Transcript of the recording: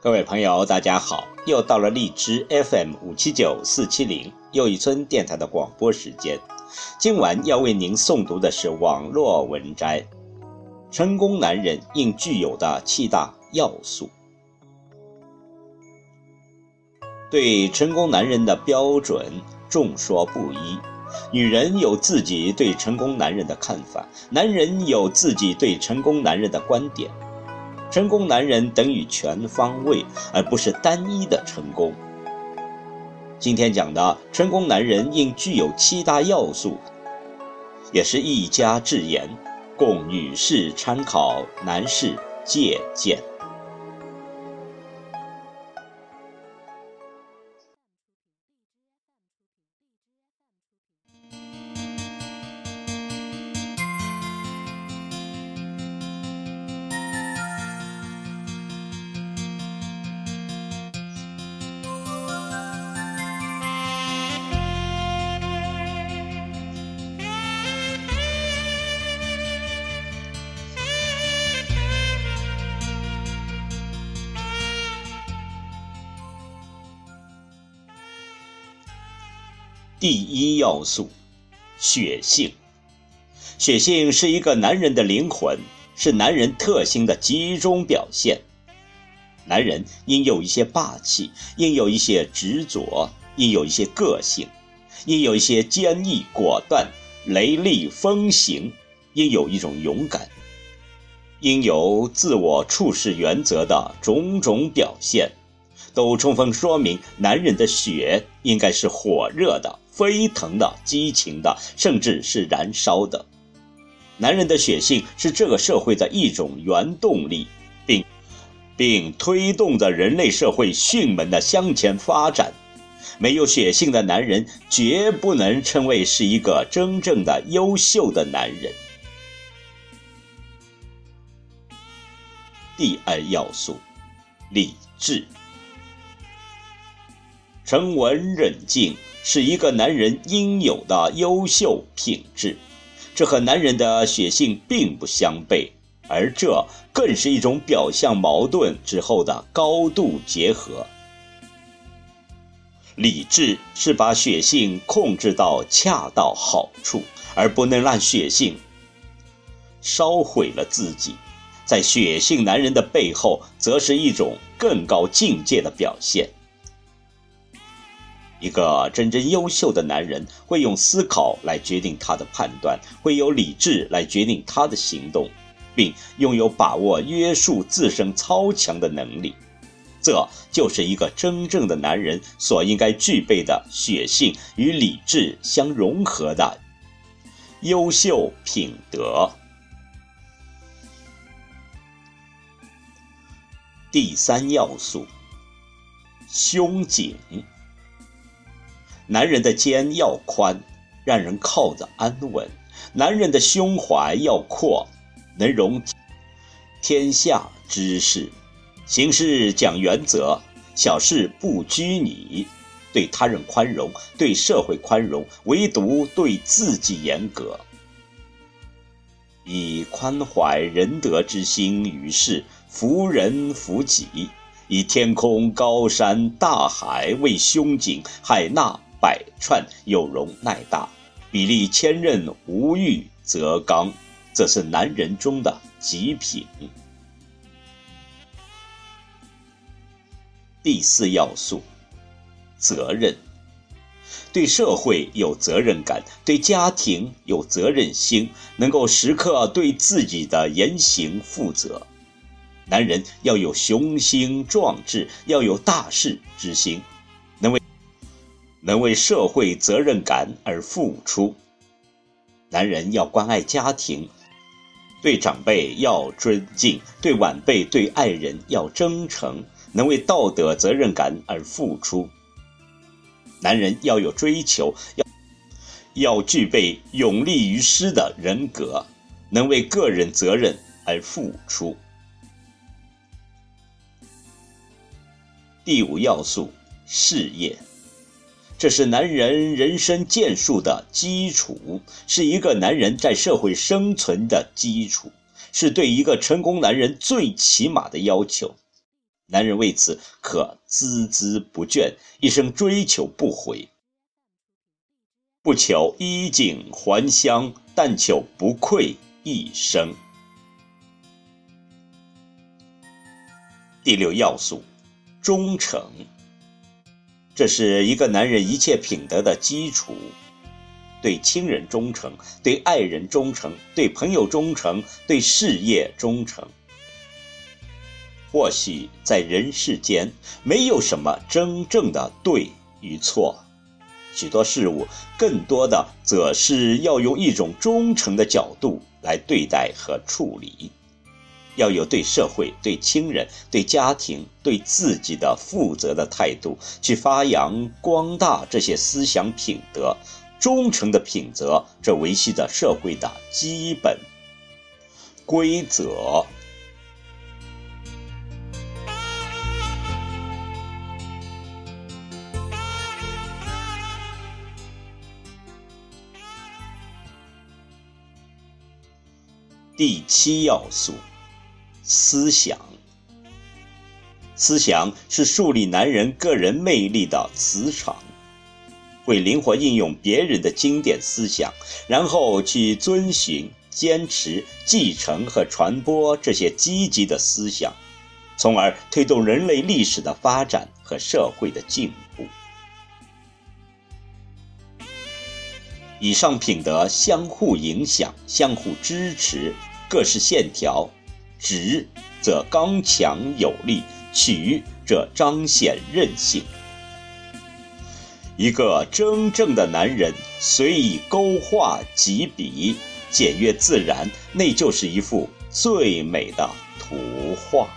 各位朋友，大家好！又到了荔枝 FM 五七九四七零又一村电台的广播时间。今晚要为您诵读的是网络文摘：成功男人应具有的七大要素。对成功男人的标准众说不一，女人有自己对成功男人的看法，男人有自己对成功男人的观点。成功男人等于全方位，而不是单一的成功。今天讲的成功男人应具有七大要素，也是一家之言，供女士参考，男士借鉴。第一要素，血性。血性是一个男人的灵魂，是男人特性的集中表现。男人应有一些霸气，应有一些执着，应有一些个性，应有一些坚毅果断、雷厉风行，应有一种勇敢，应有自我处事原则的种种表现，都充分说明男人的血应该是火热的。飞腾的、激情的，甚至是燃烧的。男人的血性是这个社会的一种原动力，并并推动着人类社会迅猛的向前发展。没有血性的男人，绝不能称为是一个真正的优秀的男人。第二要素，理智。沉稳冷静是一个男人应有的优秀品质，这和男人的血性并不相悖，而这更是一种表象矛盾之后的高度结合。理智是把血性控制到恰到好处，而不能让血性烧毁了自己。在血性男人的背后，则是一种更高境界的表现。一个真正优秀的男人会用思考来决定他的判断，会有理智来决定他的行动，并拥有把握约束自身超强的能力。这就是一个真正的男人所应该具备的血性与理智相融合的优秀品德。第三要素，胸襟。男人的肩要宽，让人靠着安稳；男人的胸怀要阔，能容天下之事。行事讲原则，小事不拘泥，对他人宽容，对社会宽容，唯独对自己严格。以宽怀仁德之心于世，服人服己；以天空高山大海为胸襟，海纳。百串有容乃大，比例千仞无欲则刚，这是男人中的极品。第四要素，责任，对社会有责任感，对家庭有责任心，能够时刻对自己的言行负责。男人要有雄心壮志，要有大事之心。能为能为社会责任感而付出。男人要关爱家庭，对长辈要尊敬，对晚辈、对爱人要真诚，能为道德责任感而付出。男人要有追求，要要具备勇立于世的人格，能为个人责任而付出。第五要素，事业。这是男人人生建树的基础，是一个男人在社会生存的基础，是对一个成功男人最起码的要求。男人为此可孜孜不倦，一生追求不悔。不求衣锦还乡，但求不愧一生。第六要素，忠诚。这是一个男人一切品德的基础。对亲人忠诚，对爱人忠诚，对朋友忠诚，对事业忠诚。或许在人世间，没有什么真正的对与错。许多事物，更多的则是要用一种忠诚的角度来对待和处理，要有对社会、对亲人、对家庭、对自己的负责的态度，去发扬光大这些思想品德。忠诚的品德，这维系着社会的基本规则。第七要素，思想。思想是树立男人个人魅力的磁场，会灵活应用别人的经典思想，然后去遵循、坚持、继承和传播这些积极的思想，从而推动人类历史的发展和社会的进步。以上品德相互影响、相互支持。各是线条，直则刚强有力，曲则彰显韧性。一个真正的男人，随意勾画几笔，简约自然，那就是一幅最美的图画。